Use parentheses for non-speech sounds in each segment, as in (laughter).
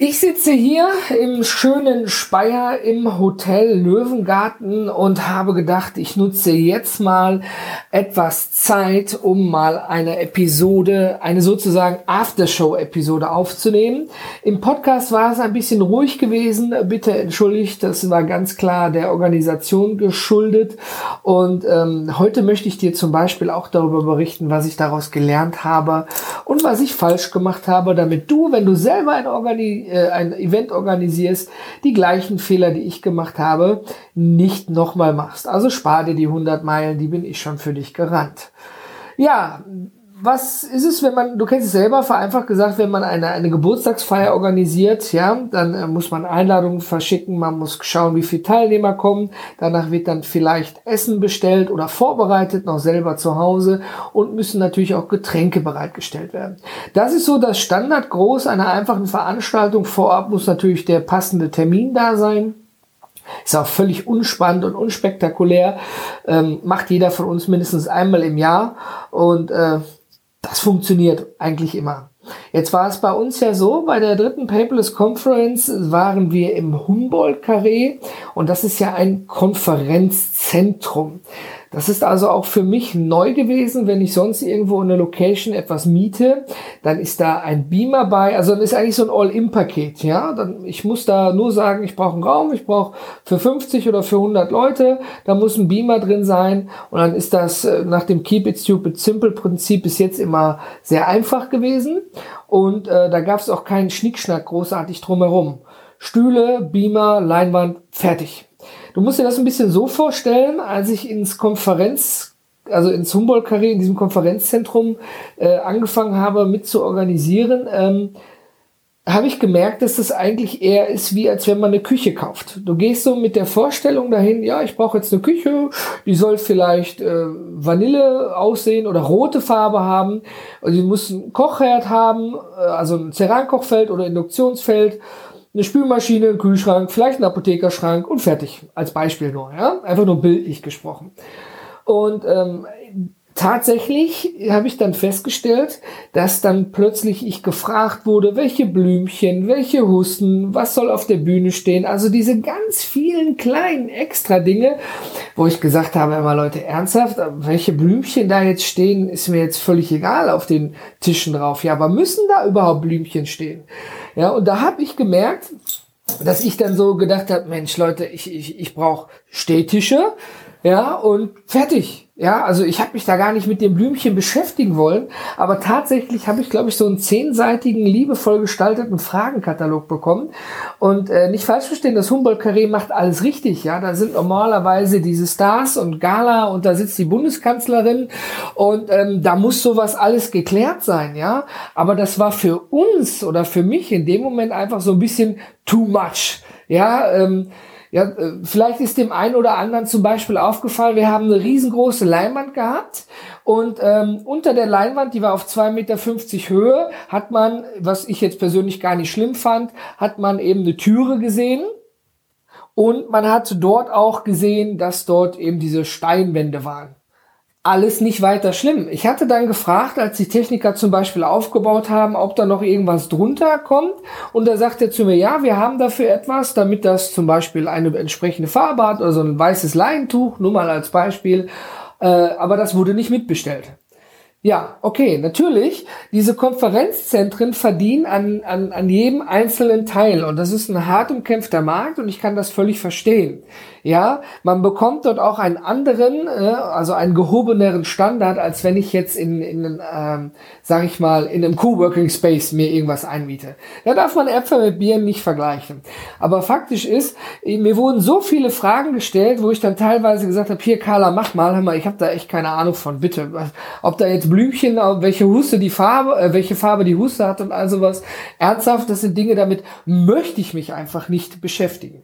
Ich sitze hier im schönen Speyer im Hotel Löwengarten und habe gedacht, ich nutze jetzt mal etwas Zeit, um mal eine Episode, eine sozusagen Aftershow-Episode aufzunehmen. Im Podcast war es ein bisschen ruhig gewesen. Bitte entschuldigt, das war ganz klar der Organisation geschuldet. Und ähm, heute möchte ich dir zum Beispiel auch darüber berichten, was ich daraus gelernt habe und was ich falsch gemacht habe, damit du, wenn du selber ein Organi äh, ein Event organisierst, die gleichen Fehler, die ich gemacht habe, nicht nochmal machst. Also spar dir die 100 Meilen, die bin ich schon für dich gerannt. Ja, was ist es, wenn man, du kennst es selber, vereinfacht gesagt, wenn man eine, eine Geburtstagsfeier organisiert, ja, dann äh, muss man Einladungen verschicken, man muss schauen, wie viele Teilnehmer kommen, danach wird dann vielleicht Essen bestellt oder vorbereitet, noch selber zu Hause und müssen natürlich auch Getränke bereitgestellt werden. Das ist so das Standardgroß einer einfachen Veranstaltung. Vorab muss natürlich der passende Termin da sein. Ist auch völlig unspannend und unspektakulär. Ähm, macht jeder von uns mindestens einmal im Jahr. Und äh, das funktioniert eigentlich immer. Jetzt war es bei uns ja so, bei der dritten Paperless Conference waren wir im Humboldt-Carré und das ist ja ein Konferenzzentrum. Das ist also auch für mich neu gewesen, wenn ich sonst irgendwo in der Location etwas miete, dann ist da ein Beamer bei, also dann ist eigentlich so ein All-In-Paket, ja. Dann, ich muss da nur sagen, ich brauche einen Raum, ich brauche für 50 oder für 100 Leute, da muss ein Beamer drin sein und dann ist das äh, nach dem Keep It Stupid Simple Prinzip bis jetzt immer sehr einfach gewesen und äh, da gab es auch keinen Schnickschnack großartig drumherum. Stühle, Beamer, Leinwand, fertig. Du musst dir das ein bisschen so vorstellen, als ich ins Konferenz, also ins Humboldt-Carré, in diesem Konferenzzentrum äh, angefangen habe mit zu organisieren, ähm, habe ich gemerkt, dass das eigentlich eher ist, wie als wenn man eine Küche kauft. Du gehst so mit der Vorstellung dahin, ja, ich brauche jetzt eine Küche, die soll vielleicht äh, Vanille aussehen oder rote Farbe haben. Und die muss einen Kochherd haben, äh, also ein Cerankochfeld oder Induktionsfeld eine Spülmaschine, ein Kühlschrank, vielleicht ein Apothekerschrank und fertig. Als Beispiel nur, ja. Einfach nur bildlich gesprochen. Und ähm, tatsächlich habe ich dann festgestellt, dass dann plötzlich ich gefragt wurde, welche Blümchen, welche Husten, was soll auf der Bühne stehen. Also diese ganz vielen kleinen extra Dinge, wo ich gesagt habe, immer Leute, ernsthaft, welche Blümchen da jetzt stehen, ist mir jetzt völlig egal auf den Tischen drauf. Ja, aber müssen da überhaupt Blümchen stehen? Ja, und da habe ich gemerkt, dass ich dann so gedacht habe, Mensch, Leute, ich, ich, ich brauche Stehtische, ja, und fertig. Ja, also ich habe mich da gar nicht mit dem Blümchen beschäftigen wollen, aber tatsächlich habe ich, glaube ich, so einen zehnseitigen, liebevoll gestalteten Fragenkatalog bekommen. Und äh, nicht falsch verstehen, das Humboldt-Carré macht alles richtig. Ja, da sind normalerweise diese Stars und Gala und da sitzt die Bundeskanzlerin und ähm, da muss sowas alles geklärt sein. Ja, aber das war für uns oder für mich in dem Moment einfach so ein bisschen too much. Ja, ähm, ja, äh, vielleicht ist dem einen oder anderen zum Beispiel aufgefallen, wir haben eine riesengroße Leinwand gehabt und ähm, unter der Leinwand, die war auf 2,50 Meter Höhe, hat man, was ich jetzt persönlich gar nicht schlimm fand, hat man eben eine Türe gesehen. Und man hat dort auch gesehen, dass dort eben diese Steinwände waren alles nicht weiter schlimm. Ich hatte dann gefragt, als die Techniker zum Beispiel aufgebaut haben, ob da noch irgendwas drunter kommt. Und da sagt er zu mir, ja, wir haben dafür etwas, damit das zum Beispiel eine entsprechende Farbe hat oder so ein weißes Leintuch, nur mal als Beispiel. Äh, aber das wurde nicht mitbestellt. Ja, okay, natürlich. Diese Konferenzzentren verdienen an, an, an jedem einzelnen Teil und das ist ein hart umkämpfter Markt und ich kann das völlig verstehen. Ja, man bekommt dort auch einen anderen, äh, also einen gehobeneren Standard, als wenn ich jetzt in, in ähm, sag ich mal, in einem Coworking Space mir irgendwas einmiete. Da darf man Äpfel mit Bieren nicht vergleichen. Aber faktisch ist, mir wurden so viele Fragen gestellt, wo ich dann teilweise gesagt habe, hier Carla, mach mal, hör mal, ich habe da echt keine Ahnung von, bitte. Ob da jetzt Blümchen, welche Huste die Farbe, äh, welche Farbe die Huste hat und all sowas. Ernsthaft, das sind Dinge, damit möchte ich mich einfach nicht beschäftigen.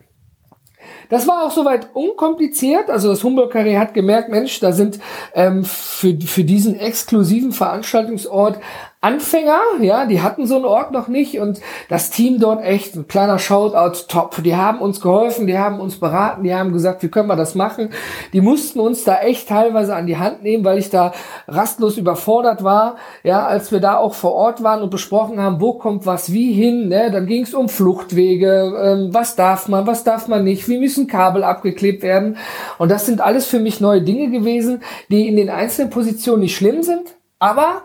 Das war auch soweit unkompliziert. Also das Humboldt Carré hat gemerkt, Mensch, da sind ähm, für, für diesen exklusiven Veranstaltungsort Anfänger, ja, die hatten so einen Ort noch nicht und das Team dort echt, ein kleiner Shoutout, top. Die haben uns geholfen, die haben uns beraten, die haben gesagt, wie können wir das machen. Die mussten uns da echt teilweise an die Hand nehmen, weil ich da rastlos überfordert war, ja, als wir da auch vor Ort waren und besprochen haben, wo kommt was wie hin, ne, dann ging es um Fluchtwege, ähm, was darf man, was darf man nicht, wie müssen Kabel abgeklebt werden und das sind alles für mich neue Dinge gewesen, die in den einzelnen Positionen nicht schlimm sind, aber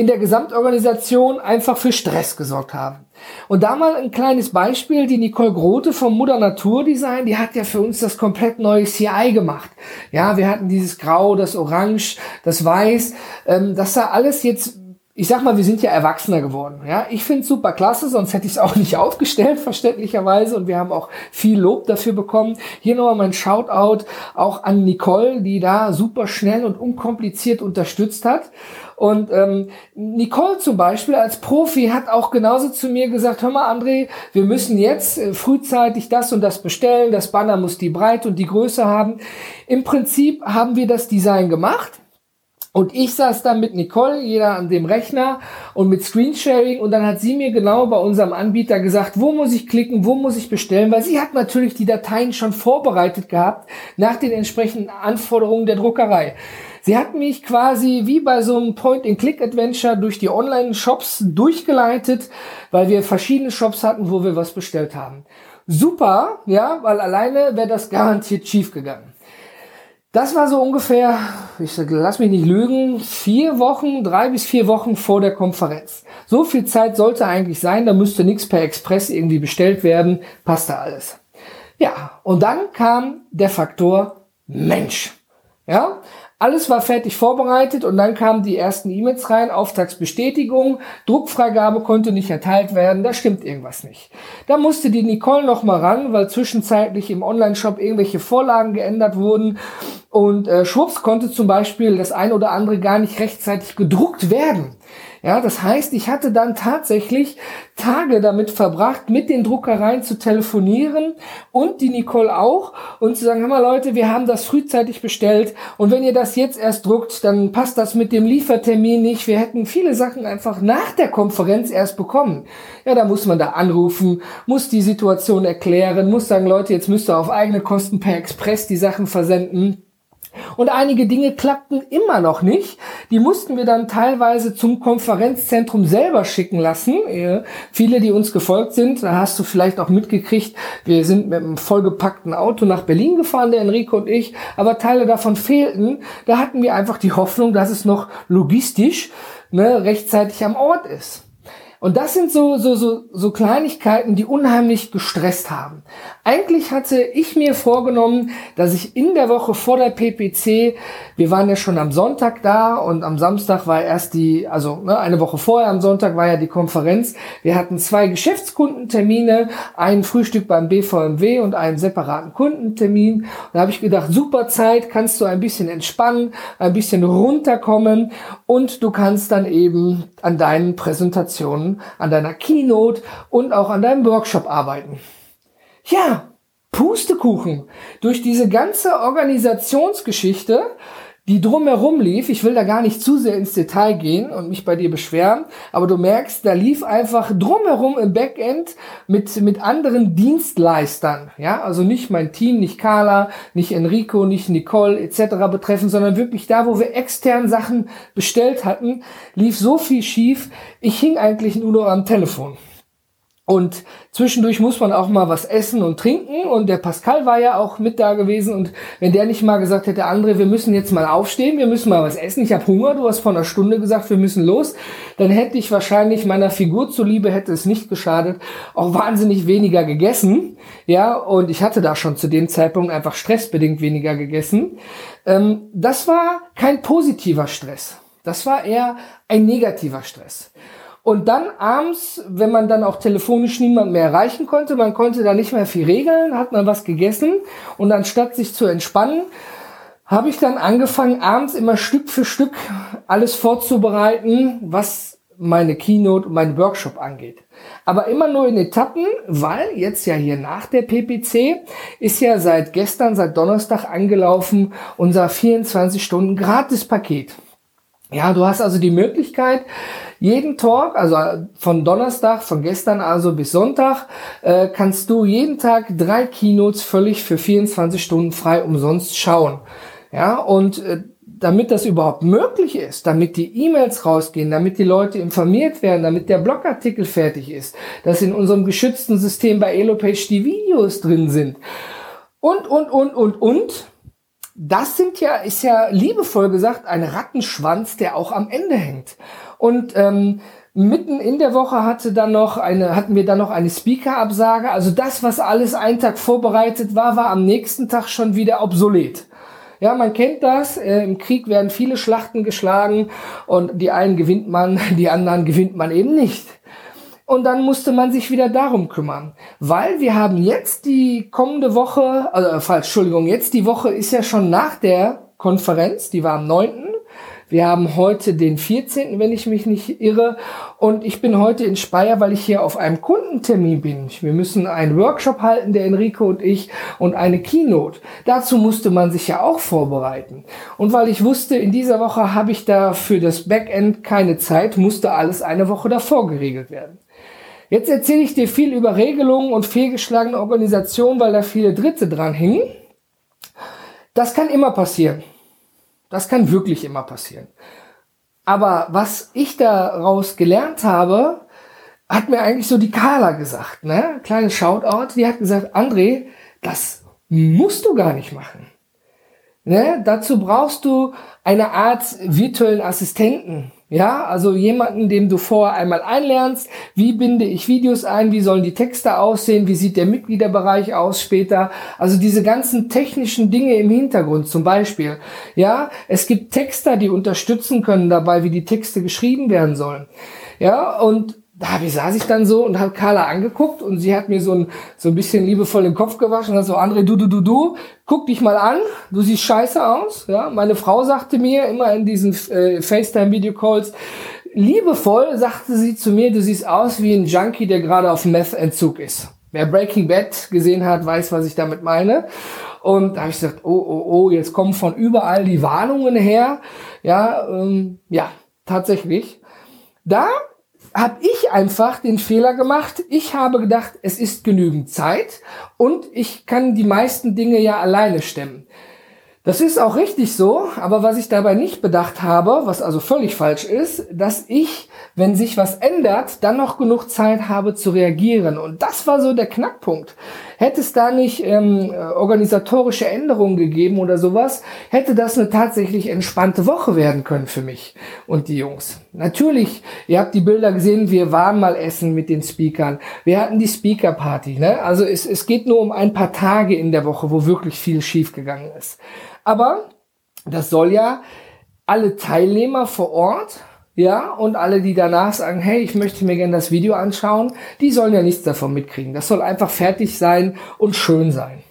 in der Gesamtorganisation einfach für Stress gesorgt haben. Und da mal ein kleines Beispiel, die Nicole Grote vom Mutter Natur Design, die hat ja für uns das komplett neue CI gemacht. Ja, wir hatten dieses Grau, das Orange, das Weiß, ähm, das sah alles jetzt ich sag mal, wir sind ja erwachsener geworden. Ja, ich finde super klasse, sonst hätte ich es auch nicht aufgestellt, (laughs) verständlicherweise. Und wir haben auch viel Lob dafür bekommen. Hier nochmal mein Shoutout auch an Nicole, die da super schnell und unkompliziert unterstützt hat. Und ähm, Nicole zum Beispiel als Profi hat auch genauso zu mir gesagt, hör mal André, wir müssen jetzt äh, frühzeitig das und das bestellen, das Banner muss die Breite und die Größe haben. Im Prinzip haben wir das Design gemacht. Und ich saß dann mit Nicole, jeder an dem Rechner und mit Screensharing und dann hat sie mir genau bei unserem Anbieter gesagt, wo muss ich klicken, wo muss ich bestellen, weil sie hat natürlich die Dateien schon vorbereitet gehabt nach den entsprechenden Anforderungen der Druckerei. Sie hat mich quasi wie bei so einem Point-and-Click-Adventure durch die Online-Shops durchgeleitet, weil wir verschiedene Shops hatten, wo wir was bestellt haben. Super, ja, weil alleine wäre das garantiert schief gegangen. Das war so ungefähr, ich lass mich nicht lügen, vier Wochen, drei bis vier Wochen vor der Konferenz. So viel Zeit sollte eigentlich sein, da müsste nichts per Express irgendwie bestellt werden, passte alles. Ja, und dann kam der Faktor Mensch. Ja, alles war fertig vorbereitet und dann kamen die ersten E-Mails rein, Auftragsbestätigung, Druckfreigabe konnte nicht erteilt werden, da stimmt irgendwas nicht. Da musste die Nicole noch mal ran, weil zwischenzeitlich im Online-Shop irgendwelche Vorlagen geändert wurden und äh, schwupps konnte zum Beispiel das ein oder andere gar nicht rechtzeitig gedruckt werden. Ja, das heißt, ich hatte dann tatsächlich Tage damit verbracht, mit den Druckereien zu telefonieren und die Nicole auch und zu sagen, hör mal Leute, wir haben das frühzeitig bestellt und wenn ihr das jetzt erst druckt, dann passt das mit dem Liefertermin nicht. Wir hätten viele Sachen einfach nach der Konferenz erst bekommen. Ja, da muss man da anrufen, muss die Situation erklären, muss sagen, Leute, jetzt müsst ihr auf eigene Kosten per Express die Sachen versenden. Und einige Dinge klappten immer noch nicht. Die mussten wir dann teilweise zum Konferenzzentrum selber schicken lassen. Viele, die uns gefolgt sind, da hast du vielleicht auch mitgekriegt, wir sind mit einem vollgepackten Auto nach Berlin gefahren, der Enrico und ich, aber Teile davon fehlten. Da hatten wir einfach die Hoffnung, dass es noch logistisch ne, rechtzeitig am Ort ist. Und das sind so, so, so, so Kleinigkeiten, die unheimlich gestresst haben. Eigentlich hatte ich mir vorgenommen, dass ich in der Woche vor der PPC, wir waren ja schon am Sonntag da und am Samstag war erst die, also ne, eine Woche vorher am Sonntag war ja die Konferenz. Wir hatten zwei Geschäftskundentermine, ein Frühstück beim BVMW und einen separaten Kundentermin. Und da habe ich gedacht, super Zeit, kannst du ein bisschen entspannen, ein bisschen runterkommen und du kannst dann eben an deinen Präsentationen an deiner Keynote und auch an deinem Workshop arbeiten. Ja, Pustekuchen. Durch diese ganze Organisationsgeschichte die drumherum lief. Ich will da gar nicht zu sehr ins Detail gehen und mich bei dir beschweren, aber du merkst, da lief einfach drumherum im Backend mit, mit anderen Dienstleistern. Ja, also nicht mein Team, nicht Carla, nicht Enrico, nicht Nicole etc. betreffen, sondern wirklich da, wo wir extern Sachen bestellt hatten, lief so viel schief. Ich hing eigentlich nur noch am Telefon. Und zwischendurch muss man auch mal was essen und trinken. Und der Pascal war ja auch mit da gewesen. Und wenn der nicht mal gesagt hätte, André, wir müssen jetzt mal aufstehen, wir müssen mal was essen, ich habe Hunger, du hast vor einer Stunde gesagt, wir müssen los, dann hätte ich wahrscheinlich meiner Figur zuliebe, hätte es nicht geschadet, auch wahnsinnig weniger gegessen. Ja, und ich hatte da schon zu dem Zeitpunkt einfach stressbedingt weniger gegessen. Ähm, das war kein positiver Stress. Das war eher ein negativer Stress. Und dann abends, wenn man dann auch telefonisch niemand mehr erreichen konnte, man konnte da nicht mehr viel regeln, hat man was gegessen und anstatt sich zu entspannen, habe ich dann angefangen, abends immer Stück für Stück alles vorzubereiten, was meine Keynote und mein Workshop angeht. Aber immer nur in Etappen, weil jetzt ja hier nach der PPC ist ja seit gestern, seit Donnerstag angelaufen unser 24 Stunden Gratis-Paket. Ja, du hast also die Möglichkeit, jeden Talk, also von Donnerstag, von gestern also bis Sonntag, äh, kannst du jeden Tag drei Keynotes völlig für 24 Stunden frei umsonst schauen. Ja, und äh, damit das überhaupt möglich ist, damit die E-Mails rausgehen, damit die Leute informiert werden, damit der Blogartikel fertig ist, dass in unserem geschützten System bei Elopage die Videos drin sind und, und, und, und, und. Das sind ja, ist ja liebevoll gesagt, ein Rattenschwanz, der auch am Ende hängt. Und ähm, mitten in der Woche hatte dann noch eine, hatten wir dann noch eine Speaker-Absage. Also das, was alles einen Tag vorbereitet war, war am nächsten Tag schon wieder obsolet. Ja, man kennt das. Äh, Im Krieg werden viele Schlachten geschlagen und die einen gewinnt man, (laughs) die anderen gewinnt man eben nicht. Und dann musste man sich wieder darum kümmern. Weil wir haben jetzt die kommende Woche, also falsch, Entschuldigung, jetzt die Woche ist ja schon nach der Konferenz, die war am 9. Wir haben heute den 14., wenn ich mich nicht irre. Und ich bin heute in Speyer, weil ich hier auf einem Kundentermin bin. Wir müssen einen Workshop halten, der Enrico und ich, und eine Keynote. Dazu musste man sich ja auch vorbereiten. Und weil ich wusste, in dieser Woche habe ich da für das Backend keine Zeit, musste alles eine Woche davor geregelt werden. Jetzt erzähle ich dir viel über Regelungen und fehlgeschlagene Organisationen, weil da viele Dritte dran hängen. Das kann immer passieren. Das kann wirklich immer passieren. Aber was ich daraus gelernt habe, hat mir eigentlich so die Carla gesagt, ne? Kleines Shoutout. Die hat gesagt, André, das musst du gar nicht machen. Ne? Dazu brauchst du eine Art virtuellen Assistenten. Ja, also jemanden, dem du vorher einmal einlernst, wie binde ich Videos ein, wie sollen die Texte aussehen, wie sieht der Mitgliederbereich aus später. Also diese ganzen technischen Dinge im Hintergrund zum Beispiel. Ja, es gibt Texter, die unterstützen können dabei, wie die Texte geschrieben werden sollen. Ja, und da wie saß ich dann so und habe Carla angeguckt und sie hat mir so ein, so ein bisschen liebevoll den Kopf gewaschen und hat so, André, du, du, du, du, guck dich mal an, du siehst scheiße aus. Ja, meine Frau sagte mir immer in diesen äh, FaceTime-Video-Calls, liebevoll sagte sie zu mir, du siehst aus wie ein Junkie, der gerade auf Meth-Entzug ist. Wer Breaking Bad gesehen hat, weiß, was ich damit meine. Und da habe ich gesagt, oh, oh, oh, jetzt kommen von überall die Warnungen her. Ja, ähm, ja, tatsächlich. Da habe ich einfach den Fehler gemacht. Ich habe gedacht, es ist genügend Zeit und ich kann die meisten Dinge ja alleine stemmen. Das ist auch richtig so, aber was ich dabei nicht bedacht habe, was also völlig falsch ist, dass ich, wenn sich was ändert, dann noch genug Zeit habe zu reagieren. Und das war so der Knackpunkt. Hätte es da nicht ähm, organisatorische Änderungen gegeben oder sowas, hätte das eine tatsächlich entspannte Woche werden können für mich und die Jungs. Natürlich, ihr habt die Bilder gesehen, wir waren mal essen mit den Speakern. Wir hatten die Speaker-Party. Ne? Also es, es geht nur um ein paar Tage in der Woche, wo wirklich viel schiefgegangen ist. Aber das soll ja alle Teilnehmer vor Ort, ja, und alle, die danach sagen, hey, ich möchte mir gerne das Video anschauen, die sollen ja nichts davon mitkriegen. Das soll einfach fertig sein und schön sein.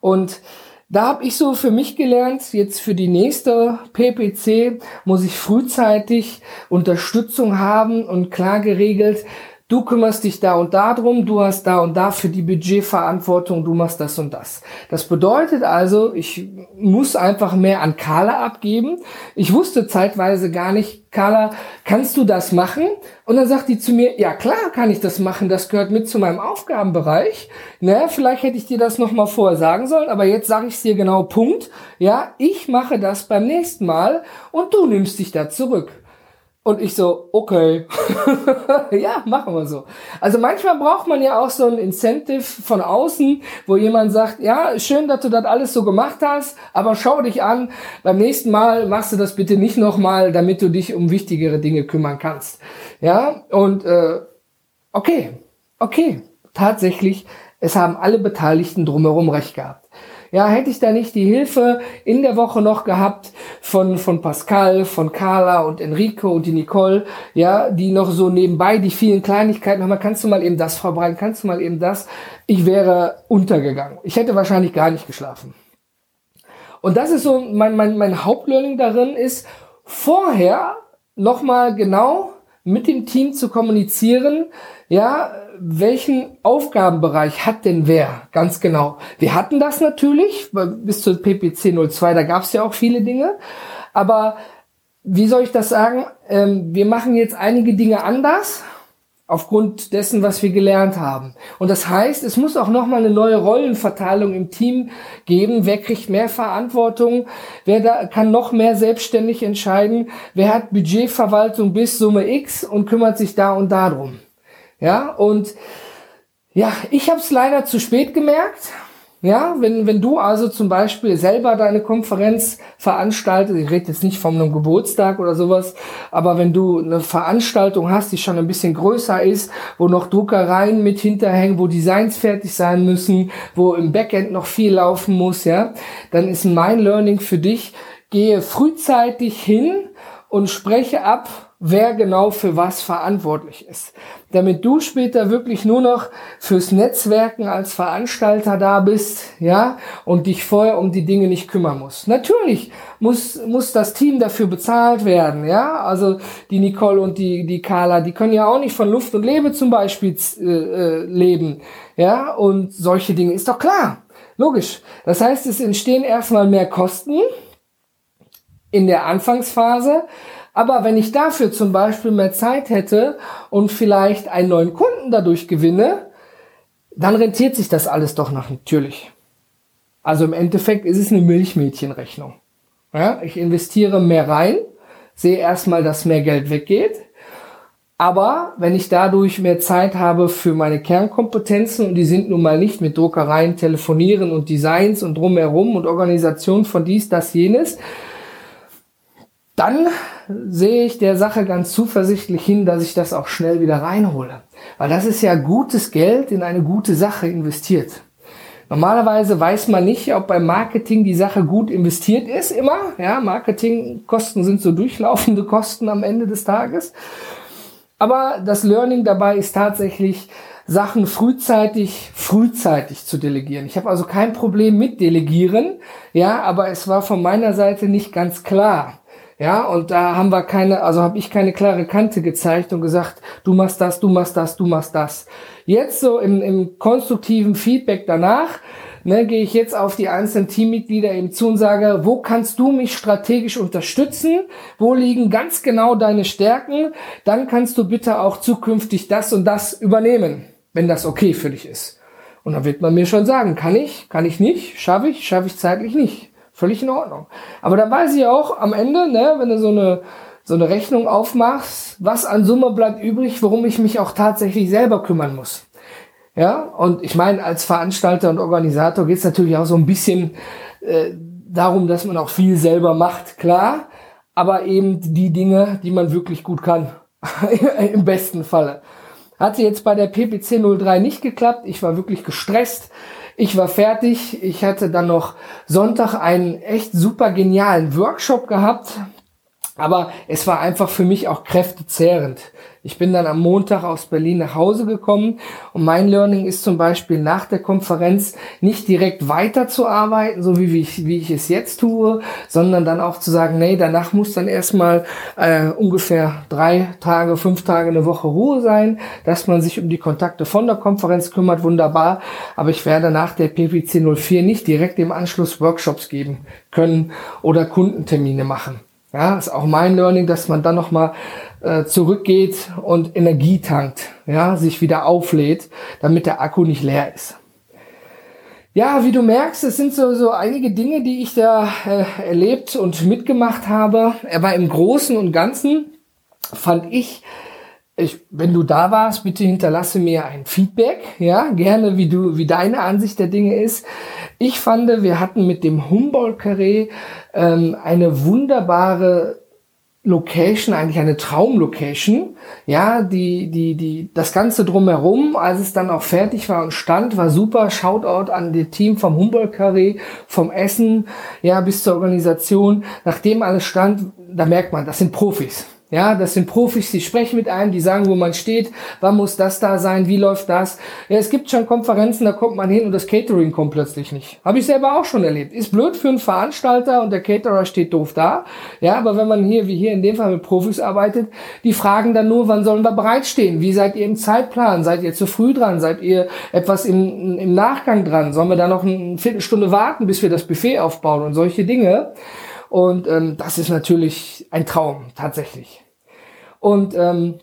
Und da habe ich so für mich gelernt, jetzt für die nächste PPC muss ich frühzeitig Unterstützung haben und klar geregelt, du kümmerst dich da und da drum, du hast da und da für die Budgetverantwortung, du machst das und das. Das bedeutet also, ich muss einfach mehr an Carla abgeben. Ich wusste zeitweise gar nicht, Carla, kannst du das machen? Und dann sagt die zu mir, ja klar kann ich das machen, das gehört mit zu meinem Aufgabenbereich. Ne, vielleicht hätte ich dir das nochmal vorher sagen sollen, aber jetzt sage ich es dir genau, Punkt. Ja, ich mache das beim nächsten Mal und du nimmst dich da zurück. Und ich so, okay, (laughs) ja, machen wir so. Also manchmal braucht man ja auch so ein Incentive von außen, wo jemand sagt, ja, schön, dass du das alles so gemacht hast, aber schau dich an, beim nächsten Mal machst du das bitte nicht nochmal, damit du dich um wichtigere Dinge kümmern kannst. Ja, und äh, okay, okay, tatsächlich, es haben alle Beteiligten drumherum recht gehabt. Ja, hätte ich da nicht die Hilfe in der Woche noch gehabt von, von Pascal, von Carla und Enrico und die Nicole, ja, die noch so nebenbei die vielen Kleinigkeiten haben, kannst du mal eben das vorbereiten, kannst du mal eben das, ich wäre untergegangen. Ich hätte wahrscheinlich gar nicht geschlafen. Und das ist so mein, mein, mein Hauptlearning darin ist, vorher nochmal genau mit dem Team zu kommunizieren, ja, welchen Aufgabenbereich hat denn wer ganz genau? Wir hatten das natürlich bis zur PPC 02, da gab es ja auch viele Dinge, aber wie soll ich das sagen? Ähm, wir machen jetzt einige Dinge anders aufgrund dessen, was wir gelernt haben. Und das heißt, es muss auch nochmal eine neue Rollenverteilung im Team geben. Wer kriegt mehr Verantwortung? Wer da kann noch mehr selbstständig entscheiden? Wer hat Budgetverwaltung bis Summe X und kümmert sich da und darum? Ja, und ja, ich habe es leider zu spät gemerkt ja, wenn, wenn du also zum Beispiel selber deine Konferenz veranstaltest, ich rede jetzt nicht von einem Geburtstag oder sowas, aber wenn du eine Veranstaltung hast, die schon ein bisschen größer ist, wo noch Druckereien mit hinterhängen, wo Designs fertig sein müssen, wo im Backend noch viel laufen muss, ja, dann ist mein Learning für dich, gehe frühzeitig hin und spreche ab, wer genau für was verantwortlich ist. Damit du später wirklich nur noch fürs Netzwerken als Veranstalter da bist, ja, und dich vorher um die Dinge nicht kümmern musst. Natürlich muss, muss das Team dafür bezahlt werden, ja. Also die Nicole und die, die Carla, die können ja auch nicht von Luft und Lebe zum Beispiel äh, äh, leben, ja, und solche Dinge ist doch klar. Logisch. Das heißt, es entstehen erstmal mehr Kosten in der Anfangsphase, aber wenn ich dafür zum Beispiel mehr Zeit hätte und vielleicht einen neuen Kunden dadurch gewinne, dann rentiert sich das alles doch natürlich. Also im Endeffekt ist es eine Milchmädchenrechnung. Ja, ich investiere mehr rein, sehe erstmal, dass mehr Geld weggeht. Aber wenn ich dadurch mehr Zeit habe für meine Kernkompetenzen und die sind nun mal nicht mit Druckereien, Telefonieren und Designs und drumherum und Organisation von dies, das, jenes, dann sehe ich der Sache ganz zuversichtlich hin, dass ich das auch schnell wieder reinhole. Weil das ist ja gutes Geld in eine gute Sache investiert. Normalerweise weiß man nicht, ob beim Marketing die Sache gut investiert ist, immer. Ja, Marketingkosten sind so durchlaufende Kosten am Ende des Tages. Aber das Learning dabei ist tatsächlich, Sachen frühzeitig, frühzeitig zu delegieren. Ich habe also kein Problem mit Delegieren, ja, aber es war von meiner Seite nicht ganz klar. Ja, und da haben wir keine, also habe ich keine klare Kante gezeigt und gesagt, du machst das, du machst das, du machst das. Jetzt so im, im konstruktiven Feedback danach, ne, gehe ich jetzt auf die einzelnen Teammitglieder eben zu und sage, wo kannst du mich strategisch unterstützen? Wo liegen ganz genau deine Stärken? Dann kannst du bitte auch zukünftig das und das übernehmen, wenn das okay für dich ist. Und dann wird man mir schon sagen, kann ich, kann ich nicht, schaffe ich, schaffe ich zeitlich nicht. Völlig in Ordnung. Aber dann weiß ich auch am Ende, ne, wenn du so eine, so eine Rechnung aufmachst, was an Summe bleibt übrig, worum ich mich auch tatsächlich selber kümmern muss. Ja, und ich meine, als Veranstalter und Organisator geht es natürlich auch so ein bisschen äh, darum, dass man auch viel selber macht, klar, aber eben die Dinge, die man wirklich gut kann. (laughs) Im besten Falle. Hatte jetzt bei der PPC 03 nicht geklappt. Ich war wirklich gestresst. Ich war fertig. Ich hatte dann noch Sonntag einen echt super genialen Workshop gehabt. Aber es war einfach für mich auch kräftezehrend. Ich bin dann am Montag aus Berlin nach Hause gekommen und mein Learning ist zum Beispiel nach der Konferenz nicht direkt weiterzuarbeiten, so wie ich, wie ich es jetzt tue, sondern dann auch zu sagen, nee, danach muss dann erstmal äh, ungefähr drei Tage, fünf Tage, eine Woche Ruhe sein, dass man sich um die Kontakte von der Konferenz kümmert, wunderbar. Aber ich werde nach der PPC 04 nicht direkt im Anschluss Workshops geben können oder Kundentermine machen. Ja, ist auch mein Learning, dass man dann nochmal äh, zurückgeht und Energie tankt, ja, sich wieder auflädt, damit der Akku nicht leer ist. Ja, wie du merkst, es sind so, so einige Dinge, die ich da äh, erlebt und mitgemacht habe. Aber im Großen und Ganzen fand ich, ich, wenn du da warst, bitte hinterlasse mir ein Feedback, ja, gerne, wie du, wie deine Ansicht der Dinge ist. Ich fand, wir hatten mit dem Humboldt-Carré ähm, eine wunderbare Location, eigentlich eine Traumlocation. Ja, die, die, die, das Ganze drumherum, als es dann auch fertig war und stand, war super. Shoutout an das Team vom Humboldt Carré, vom Essen, ja, bis zur Organisation. Nachdem alles stand, da merkt man, das sind Profis. Ja, das sind Profis, die sprechen mit einem, die sagen, wo man steht, wann muss das da sein, wie läuft das. Ja, es gibt schon Konferenzen, da kommt man hin und das Catering kommt plötzlich nicht. Habe ich selber auch schon erlebt. Ist blöd für einen Veranstalter und der Caterer steht doof da. Ja, aber wenn man hier, wie hier in dem Fall mit Profis arbeitet, die fragen dann nur, wann sollen wir bereitstehen? Wie seid ihr im Zeitplan? Seid ihr zu früh dran? Seid ihr etwas im, im Nachgang dran? Sollen wir da noch eine Viertelstunde warten, bis wir das Buffet aufbauen und solche Dinge? Und ähm, das ist natürlich ein Traum, tatsächlich. Und ähm,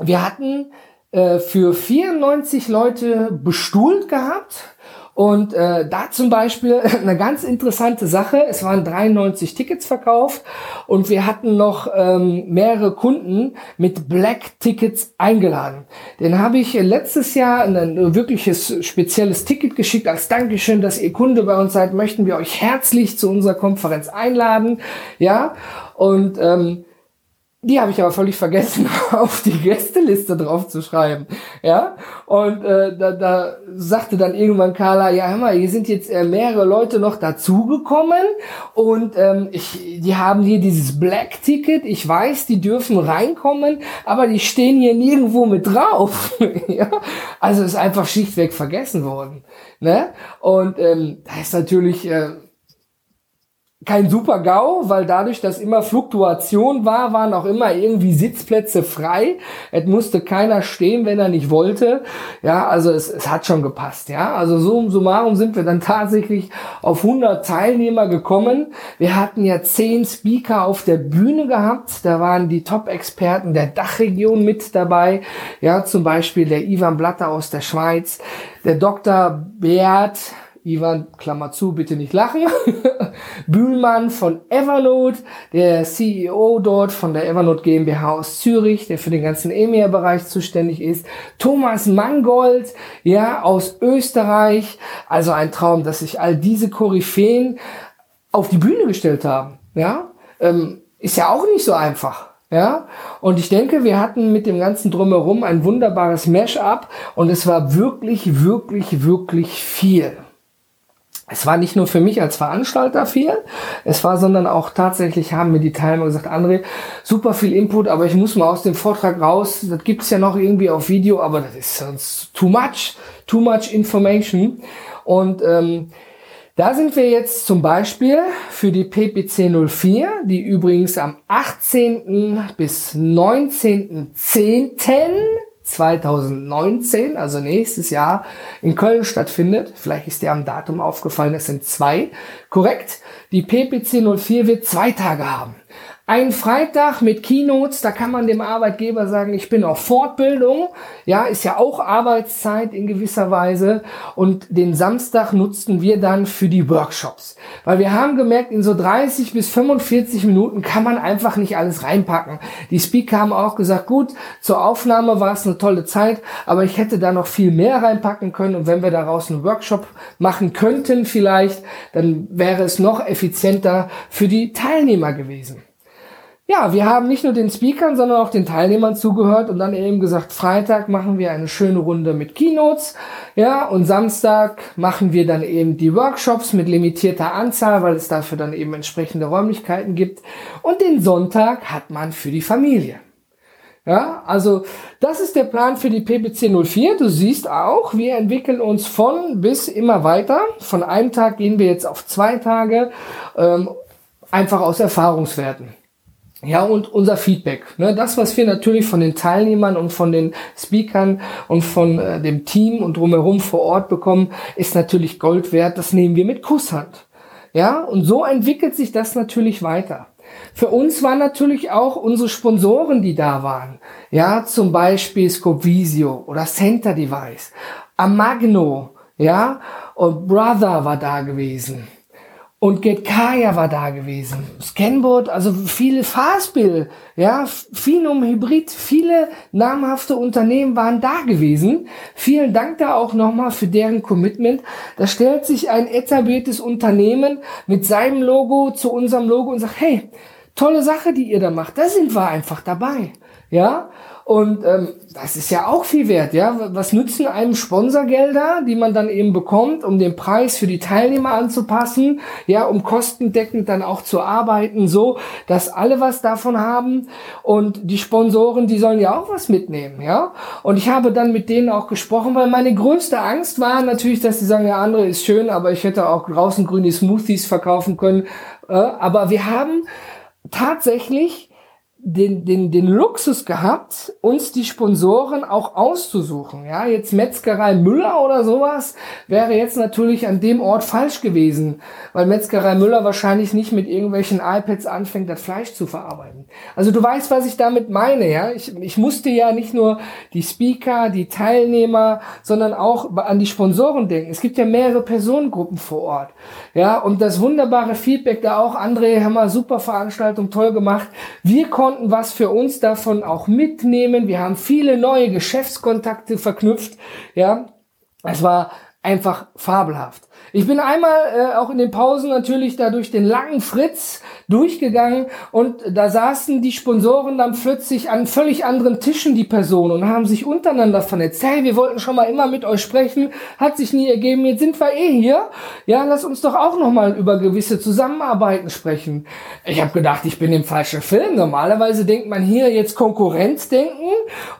wir hatten äh, für 94 Leute bestuhlt gehabt. Und äh, da zum Beispiel (laughs) eine ganz interessante Sache. Es waren 93 Tickets verkauft und wir hatten noch ähm, mehrere Kunden mit Black Tickets eingeladen. Den habe ich letztes Jahr ein, wirkliches spezielles Ticket geschickt als Dankeschön, dass ihr Kunde bei uns seid. Möchten wir euch herzlich zu unserer Konferenz einladen. Ja und ähm, die habe ich aber völlig vergessen, (laughs) auf die Gästeliste drauf zu schreiben. Ja, und äh, da, da sagte dann irgendwann Carla, ja, hör mal, hier sind jetzt äh, mehrere Leute noch dazugekommen und ähm, ich, die haben hier dieses Black-Ticket. Ich weiß, die dürfen reinkommen, aber die stehen hier nirgendwo mit drauf. (laughs) ja? Also ist einfach schlichtweg vergessen worden. Ne? Und ähm, da ist natürlich... Äh, kein super GAU, weil dadurch, dass immer Fluktuation war, waren auch immer irgendwie Sitzplätze frei. Es musste keiner stehen, wenn er nicht wollte. Ja, also es, es hat schon gepasst. Ja, also so summarum sind wir dann tatsächlich auf 100 Teilnehmer gekommen. Wir hatten ja 10 Speaker auf der Bühne gehabt. Da waren die Top-Experten der Dachregion mit dabei. Ja, zum Beispiel der Ivan Blatter aus der Schweiz, der Dr. Bert Ivan, Klammer zu, bitte nicht lachen. (laughs) Bühlmann von Evernote, der CEO dort von der Evernote GmbH aus Zürich, der für den ganzen EMEA-Bereich zuständig ist. Thomas Mangold, ja, aus Österreich. Also ein Traum, dass sich all diese Koryphäen auf die Bühne gestellt haben. Ja, ähm, ist ja auch nicht so einfach. Ja, und ich denke, wir hatten mit dem ganzen Drumherum ein wunderbares Mash-up und es war wirklich, wirklich, wirklich viel es war nicht nur für mich als Veranstalter viel, es war, sondern auch tatsächlich haben mir die Teilnehmer gesagt, André, super viel Input, aber ich muss mal aus dem Vortrag raus, das gibt's ja noch irgendwie auf Video, aber das ist sonst too much, too much information. Und ähm, da sind wir jetzt zum Beispiel für die PPC 04, die übrigens am 18. bis 19.10. 2019, also nächstes Jahr, in Köln stattfindet. Vielleicht ist dir am Datum aufgefallen, es sind zwei. Korrekt. Die PPC 04 wird zwei Tage haben. Ein Freitag mit Keynotes, da kann man dem Arbeitgeber sagen, ich bin auf Fortbildung. Ja, ist ja auch Arbeitszeit in gewisser Weise. Und den Samstag nutzten wir dann für die Workshops. Weil wir haben gemerkt, in so 30 bis 45 Minuten kann man einfach nicht alles reinpacken. Die Speaker haben auch gesagt, gut, zur Aufnahme war es eine tolle Zeit, aber ich hätte da noch viel mehr reinpacken können. Und wenn wir daraus einen Workshop machen könnten vielleicht, dann wäre es noch effizienter für die Teilnehmer gewesen ja, wir haben nicht nur den Speakern, sondern auch den Teilnehmern zugehört und dann eben gesagt, Freitag machen wir eine schöne Runde mit Keynotes, ja, und Samstag machen wir dann eben die Workshops mit limitierter Anzahl, weil es dafür dann eben entsprechende Räumlichkeiten gibt. Und den Sonntag hat man für die Familie. Ja, also das ist der Plan für die PPC 04. Du siehst auch, wir entwickeln uns von bis immer weiter. Von einem Tag gehen wir jetzt auf zwei Tage, ähm, einfach aus Erfahrungswerten. Ja, und unser Feedback. Ne, das, was wir natürlich von den Teilnehmern und von den Speakern und von äh, dem Team und drumherum vor Ort bekommen, ist natürlich Gold wert. Das nehmen wir mit Kusshand. Ja, und so entwickelt sich das natürlich weiter. Für uns waren natürlich auch unsere Sponsoren, die da waren. Ja, zum Beispiel Scopvisio oder Center Device, Amagno, ja, und Brother war da gewesen. Und Getkaya war da gewesen. Scanboard, also viele Fastbill, ja, Finum Hybrid, viele namhafte Unternehmen waren da gewesen. Vielen Dank da auch nochmal für deren Commitment. Da stellt sich ein etabliertes Unternehmen mit seinem Logo zu unserem Logo und sagt, hey, tolle Sache, die ihr da macht. Da sind wir einfach dabei. Ja, Und ähm, das ist ja auch viel wert, ja. Was nützen einem Sponsorgelder, die man dann eben bekommt, um den Preis für die Teilnehmer anzupassen, ja, um kostendeckend dann auch zu arbeiten, so, dass alle was davon haben und die Sponsoren, die sollen ja auch was mitnehmen, ja. Und ich habe dann mit denen auch gesprochen, weil meine größte Angst war natürlich, dass sie sagen, ja, andere ist schön, aber ich hätte auch draußen grüne Smoothies verkaufen können. Äh, aber wir haben tatsächlich den, den, den Luxus gehabt, uns die Sponsoren auch auszusuchen. Ja, jetzt Metzgerei Müller oder sowas wäre jetzt natürlich an dem Ort falsch gewesen, weil Metzgerei Müller wahrscheinlich nicht mit irgendwelchen iPads anfängt, das Fleisch zu verarbeiten. Also du weißt, was ich damit meine, ja. Ich, ich musste ja nicht nur die Speaker, die Teilnehmer, sondern auch an die Sponsoren denken. Es gibt ja mehrere Personengruppen vor Ort. Ja, und das wunderbare Feedback da auch, André, haben wir super Veranstaltung, toll gemacht. Wir konnten konnten was für uns davon auch mitnehmen. Wir haben viele neue Geschäftskontakte verknüpft. Ja, es war einfach fabelhaft. Ich bin einmal äh, auch in den Pausen natürlich da durch den langen Fritz durchgegangen und da saßen die Sponsoren dann plötzlich an völlig anderen Tischen, die Personen, und haben sich untereinander vernetzt. Hey, wir wollten schon mal immer mit euch sprechen, hat sich nie ergeben, jetzt sind wir eh hier. Ja, lass uns doch auch noch mal über gewisse Zusammenarbeiten sprechen. Ich habe gedacht, ich bin im falschen Film. Normalerweise denkt man hier jetzt Konkurrenzdenken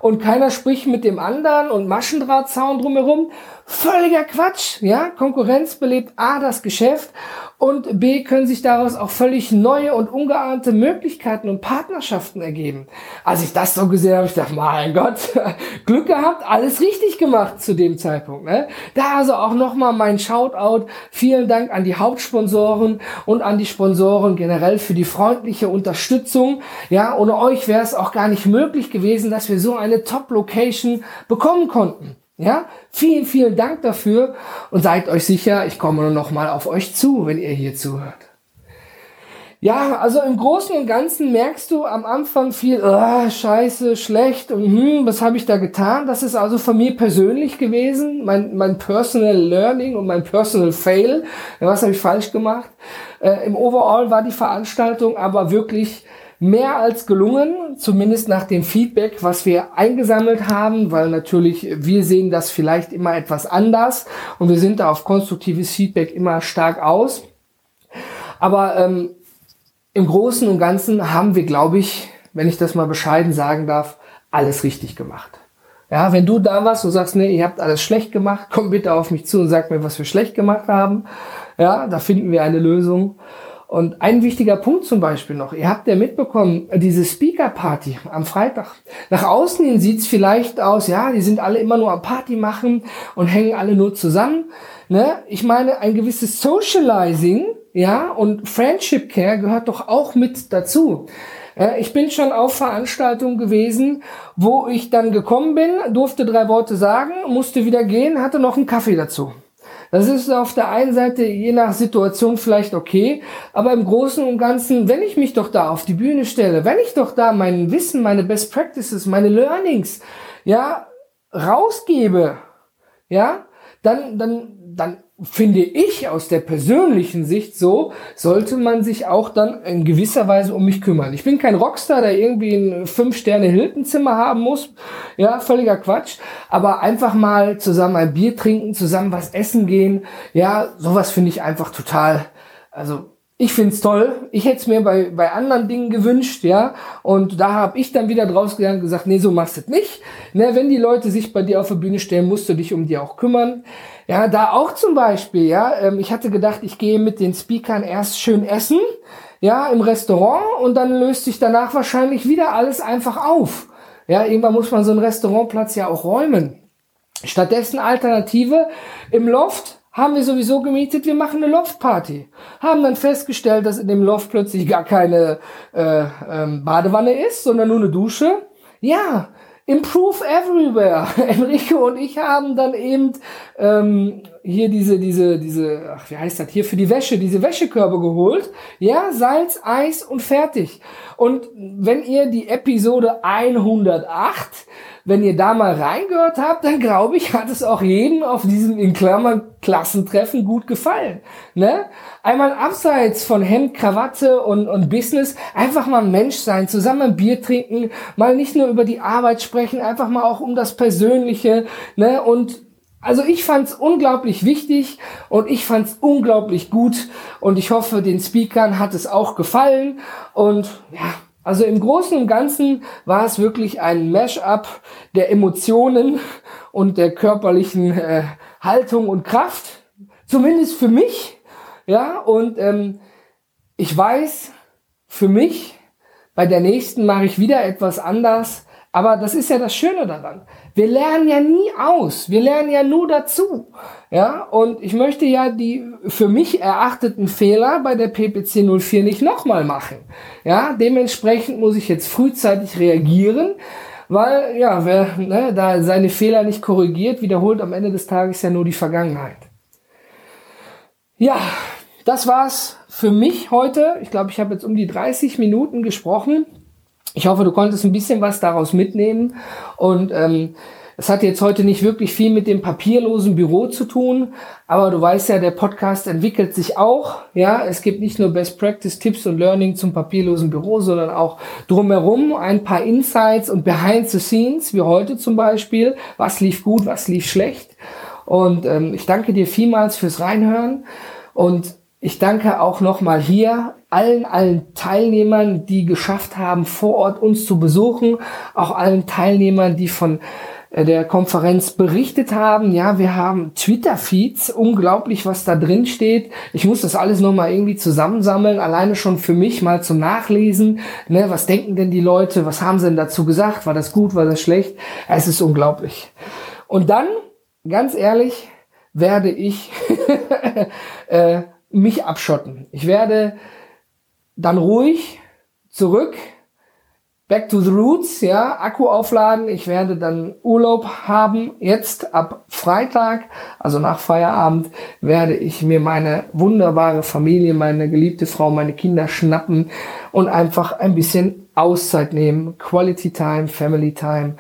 und keiner spricht mit dem anderen und Maschendrahtzaun drumherum. Völliger Quatsch, ja. Konkurrenz belebt A das Geschäft und B können sich daraus auch völlig neue und ungeahnte Möglichkeiten und Partnerschaften ergeben. Als ich das so gesehen habe, ich dachte, mein Gott, (laughs) Glück gehabt, alles richtig gemacht zu dem Zeitpunkt. Ne? Da also auch nochmal mein Shoutout. Vielen Dank an die Hauptsponsoren und an die Sponsoren generell für die freundliche Unterstützung. Ja, ohne euch wäre es auch gar nicht möglich gewesen, dass wir so eine Top-Location bekommen konnten. Ja, vielen, vielen Dank dafür und seid euch sicher, ich komme noch mal auf euch zu, wenn ihr hier zuhört. Ja, also im Großen und Ganzen merkst du am Anfang viel, oh, scheiße, schlecht und hm, was habe ich da getan? Das ist also von mir persönlich gewesen, mein, mein Personal Learning und mein Personal Fail. Was habe ich falsch gemacht? Äh, Im Overall war die Veranstaltung aber wirklich mehr als gelungen, zumindest nach dem Feedback, was wir eingesammelt haben, weil natürlich wir sehen das vielleicht immer etwas anders und wir sind da auf konstruktives Feedback immer stark aus. Aber ähm, im Großen und Ganzen haben wir, glaube ich, wenn ich das mal bescheiden sagen darf, alles richtig gemacht. Ja, wenn du da warst und sagst, nee, ihr habt alles schlecht gemacht, (laughs) komm bitte auf mich zu und sag mir, was wir schlecht gemacht haben. Ja, da finden wir eine Lösung. Und ein wichtiger Punkt zum Beispiel noch, ihr habt ja mitbekommen, diese Speaker-Party am Freitag. Nach außen hin sieht's vielleicht aus, ja, die sind alle immer nur am Party machen und hängen alle nur zusammen. Ne? Ich meine, ein gewisses Socializing, ja, und Friendship Care gehört doch auch mit dazu. Ich bin schon auf Veranstaltungen gewesen, wo ich dann gekommen bin, durfte drei Worte sagen, musste wieder gehen, hatte noch einen Kaffee dazu. Das ist auf der einen Seite je nach Situation vielleicht okay, aber im Großen und Ganzen, wenn ich mich doch da auf die Bühne stelle, wenn ich doch da mein Wissen, meine Best Practices, meine Learnings, ja, rausgebe, ja, dann, dann, dann finde ich aus der persönlichen Sicht so, sollte man sich auch dann in gewisser Weise um mich kümmern. Ich bin kein Rockstar, der irgendwie ein Fünf-Sterne-Hiltenzimmer haben muss. Ja, völliger Quatsch. Aber einfach mal zusammen ein Bier trinken, zusammen was essen gehen. Ja, sowas finde ich einfach total, also ich find's toll. Ich hätte es mir bei, bei anderen Dingen gewünscht, ja. Und da habe ich dann wieder draus gegangen und gesagt, nee, so machst du nicht. Ne, wenn die Leute sich bei dir auf der Bühne stellen, musst du dich um die auch kümmern. Ja, da auch zum Beispiel, ja. Ähm, ich hatte gedacht, ich gehe mit den Speakern erst schön essen, ja, im Restaurant und dann löst sich danach wahrscheinlich wieder alles einfach auf. Ja, irgendwann muss man so einen Restaurantplatz ja auch räumen. Stattdessen Alternative im Loft haben wir sowieso gemietet, wir machen eine Loftparty. Haben dann festgestellt, dass in dem Loft plötzlich gar keine äh, ähm, Badewanne ist, sondern nur eine Dusche. Ja, Improve everywhere. (laughs) Enrico und ich haben dann eben ähm, hier diese, diese, diese, ach, wie heißt das hier für die Wäsche, diese Wäschekörbe geholt. Ja, Salz, Eis und fertig. Und wenn ihr die Episode 108 wenn ihr da mal reingehört habt, dann glaube ich, hat es auch jedem auf diesem in Klammern Klassentreffen gut gefallen. Ne? Einmal abseits von Hemd, Krawatte und, und Business, einfach mal Mensch sein, zusammen ein Bier trinken, mal nicht nur über die Arbeit sprechen, einfach mal auch um das Persönliche. Ne? Und also ich fand es unglaublich wichtig und ich fand es unglaublich gut und ich hoffe, den Speakern hat es auch gefallen und ja, also im Großen und Ganzen war es wirklich ein Mash-up der Emotionen und der körperlichen äh, Haltung und Kraft, zumindest für mich. Ja, und ähm, ich weiß, für mich, bei der nächsten mache ich wieder etwas anders. Aber das ist ja das Schöne daran. Wir lernen ja nie aus. Wir lernen ja nur dazu. Ja, und ich möchte ja die für mich erachteten Fehler bei der PPC 04 nicht nochmal machen. Ja, dementsprechend muss ich jetzt frühzeitig reagieren, weil, ja, wer ne, da seine Fehler nicht korrigiert, wiederholt am Ende des Tages ja nur die Vergangenheit. Ja, das war's für mich heute. Ich glaube, ich habe jetzt um die 30 Minuten gesprochen. Ich hoffe, du konntest ein bisschen was daraus mitnehmen und ähm, es hat jetzt heute nicht wirklich viel mit dem papierlosen Büro zu tun, aber du weißt ja, der Podcast entwickelt sich auch. Ja, es gibt nicht nur Best Practice Tipps und Learning zum papierlosen Büro, sondern auch drumherum ein paar Insights und Behind the Scenes, wie heute zum Beispiel. Was lief gut, was lief schlecht. Und ähm, ich danke dir vielmals fürs Reinhören und ich danke auch nochmal hier allen, allen Teilnehmern, die geschafft haben, vor Ort uns zu besuchen, auch allen Teilnehmern, die von äh, der Konferenz berichtet haben. Ja, wir haben Twitter-Feeds, unglaublich, was da drin steht. Ich muss das alles nochmal irgendwie zusammensammeln, alleine schon für mich mal zum Nachlesen. Ne, was denken denn die Leute? Was haben sie denn dazu gesagt? War das gut? War das schlecht? Es ist unglaublich. Und dann, ganz ehrlich, werde ich (laughs) äh, mich abschotten. Ich werde dann ruhig zurück, back to the roots, ja, Akku aufladen. Ich werde dann Urlaub haben. Jetzt ab Freitag, also nach Feierabend, werde ich mir meine wunderbare Familie, meine geliebte Frau, meine Kinder schnappen und einfach ein bisschen Auszeit nehmen. Quality Time, Family Time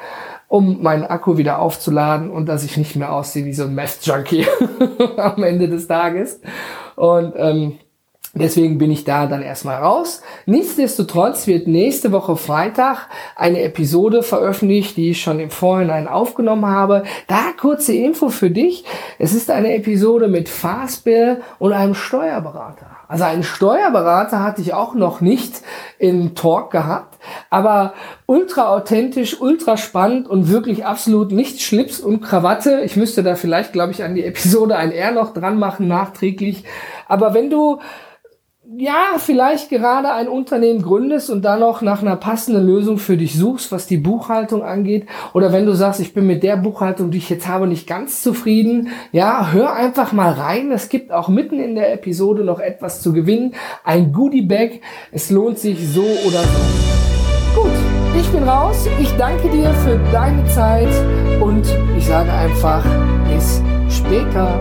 um meinen Akku wieder aufzuladen und dass ich nicht mehr aussehe wie so ein Meth-Junkie (laughs) am Ende des Tages. Und ähm, Deswegen bin ich da dann erstmal raus. Nichtsdestotrotz wird nächste Woche Freitag eine Episode veröffentlicht, die ich schon im Vorhinein aufgenommen habe. Da kurze Info für dich. Es ist eine Episode mit Fastbill und einem Steuerberater. Also einen Steuerberater hatte ich auch noch nicht im Talk gehabt, aber ultra authentisch, ultra spannend und wirklich absolut nicht Schlips und Krawatte. Ich müsste da vielleicht, glaube ich, an die Episode ein R noch dran machen, nachträglich. Aber wenn du ja, vielleicht gerade ein Unternehmen gründest und dann noch nach einer passenden Lösung für dich suchst, was die Buchhaltung angeht, oder wenn du sagst, ich bin mit der Buchhaltung, die ich jetzt habe, nicht ganz zufrieden, ja, hör einfach mal rein. Es gibt auch mitten in der Episode noch etwas zu gewinnen. Ein Goodie Bag. Es lohnt sich so oder so. Gut, ich bin raus. Ich danke dir für deine Zeit und ich sage einfach bis später.